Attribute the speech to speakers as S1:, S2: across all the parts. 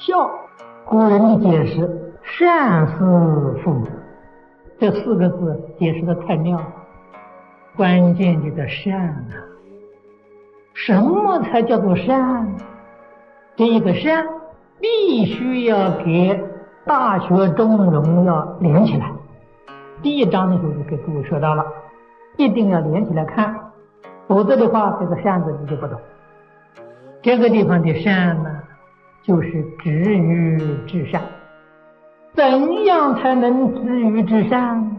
S1: 孝，古人的解释“善事父母”这四个字解释的太妙了，关键就在善啊！什么才叫做善？这一个善必须要给大学中荣要连起来。第一章的时候就给诸位说到了，一定要连起来看，否则的话，这个善字你就不懂。这个地方的善呢？就是止于至善，怎样才能止于至善？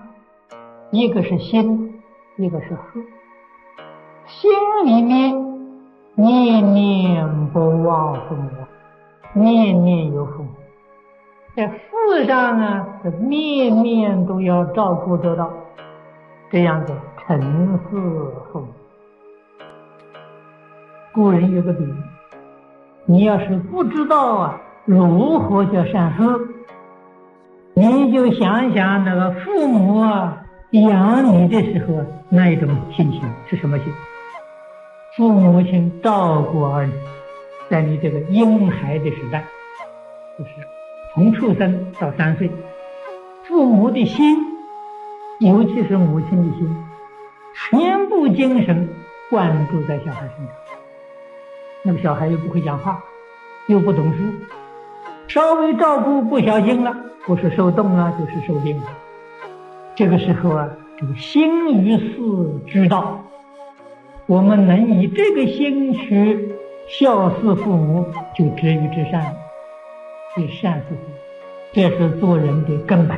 S1: 一个是心，一个是事。心里面念念不忘父母，念念有父母；在事上啊，是面面都要照顾得到，这样的诚事父母。古人有个比喻。你要是不知道啊，如何叫善事，你就想想那个父母啊养你的时候那一种心情是什么心？父母亲照顾儿女，在你这个婴孩的时代，就是从出生到三岁，父母的心，尤其是母亲的心，全部精神灌注在小孩身上。那么小孩又不会讲话，又不懂事，稍微照顾不小心了，不是受冻了，就是受病了。这个时候啊，这个心于事之道，我们能以这个心去孝事父母，就止于至善，是善事，这是做人的根本。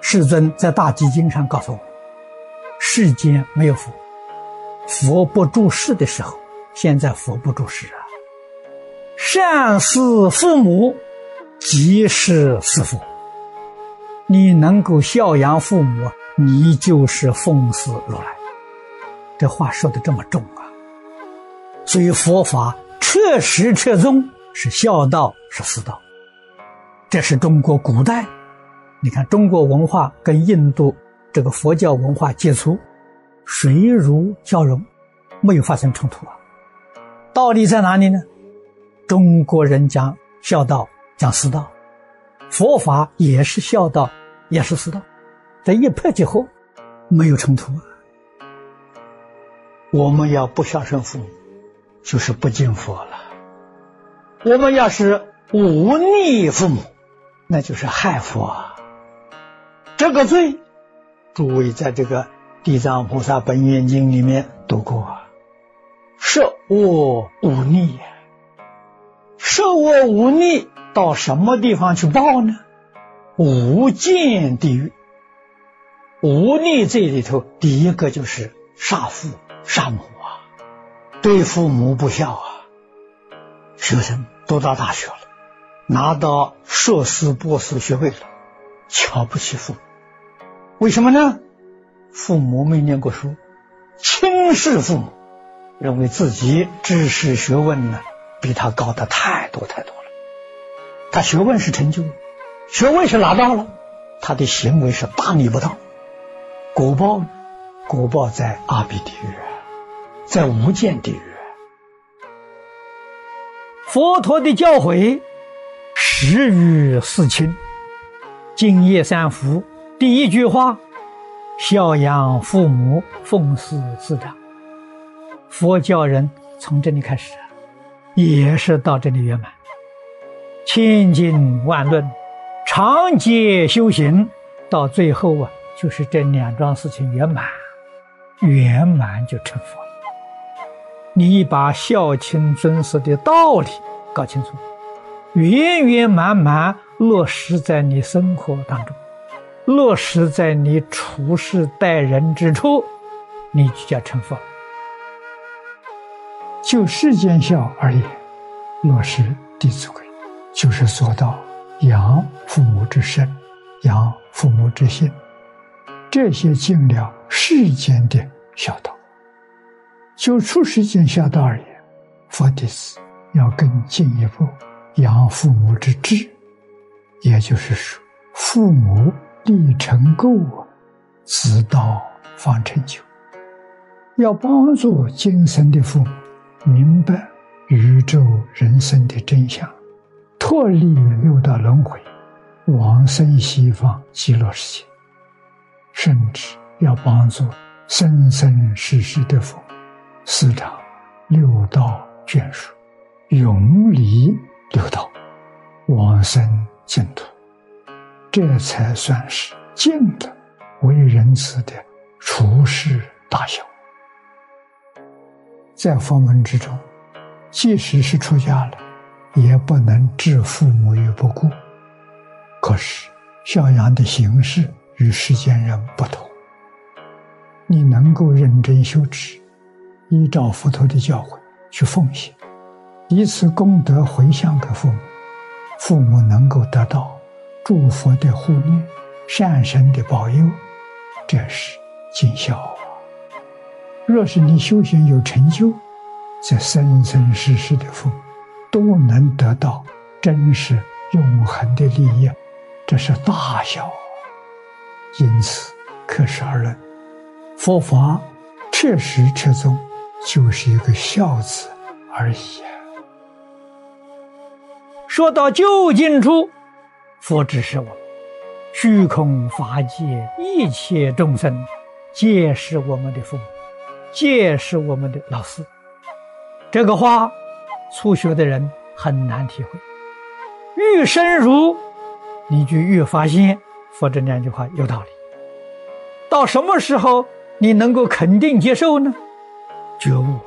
S2: 世尊在大集经上告诉我，世间没有福。佛不住世的时候，现在佛不住世啊。善事父母，即是师父。你能够孝养父母，你就是奉事如来。这话说的这么重啊！所以佛法彻实彻宗是孝道，是师道。这是中国古代，你看中国文化跟印度这个佛教文化接触。水乳交融，没有发生冲突啊。道理在哪里呢？中国人讲孝道，讲师道，佛法也是孝道，也是师道，这一拍即合，没有冲突啊。我们要不孝顺父母，就是不敬佛了；我们要是忤逆父母，那就是害佛。啊。这个罪，诸位在这个。地藏菩萨本愿经里面读过，设我忤逆，设我忤逆到什么地方去报呢？无间地狱。无逆这里头，第一个就是杀父杀母啊，对父母不孝啊。学生读到大学了，拿到硕士博士学位了，瞧不起父母，为什么呢？父母没念过书，轻视父母，认为自己知识学问呢比他高的太多太多了。他学问是成就，学问是拿到了，他的行为是大逆不道。果报，果报在阿鼻地狱，在无间地狱。佛陀的教诲始于四亲，敬业三福，第一句话。孝养父母，奉事师长。佛教人从这里开始，也是到这里圆满。千经万论，长劫修行，到最后啊，就是这两桩事情圆满，圆满就成佛了。你把孝亲尊师的道理搞清楚，圆圆满满落实在你生活当中。落实在你处事待人之处，你就叫成佛。就世间孝而言，落实《弟子规》，就是做到养父母之身，养父母之心，这些尽了世间的孝道。就处世间孝道而言，佛弟子要更进一步养父母之志，也就是说，父母。立成垢，自道方成就。要帮助今生的父母明白宇宙人生的真相，脱离六道轮回，往生西方极乐世界，甚至要帮助生生世世的佛，师长六道眷属，永离六道，往生净土，这才算是尽了为人子的处世大孝。在佛门之中，即使是出家了，也不能置父母于不顾。可是孝养的形式与世间人不同。你能够认真修持，依照佛陀的教诲去奉献，以此功德回向给父母，父母能够得到诸佛的护念、善神的保佑，这是尽孝。若是你修行有成就，在生生世世的福都能得到真实永恒的利益，这是大孝。因此，可是而论，佛法确实确宗就是一个孝字而已。说到究竟处，佛指示我：虚空法界一切众生，皆是我们的父母。皆是我们的老师，这个话初学的人很难体会。愈深入，你就越发现，佛这两句话有道理。到什么时候你能够肯定接受呢？觉悟，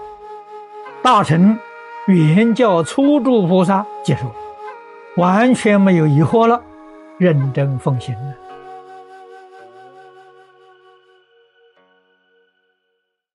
S2: 大乘原教初住菩萨接受，完全没有疑惑了，认真奉行了。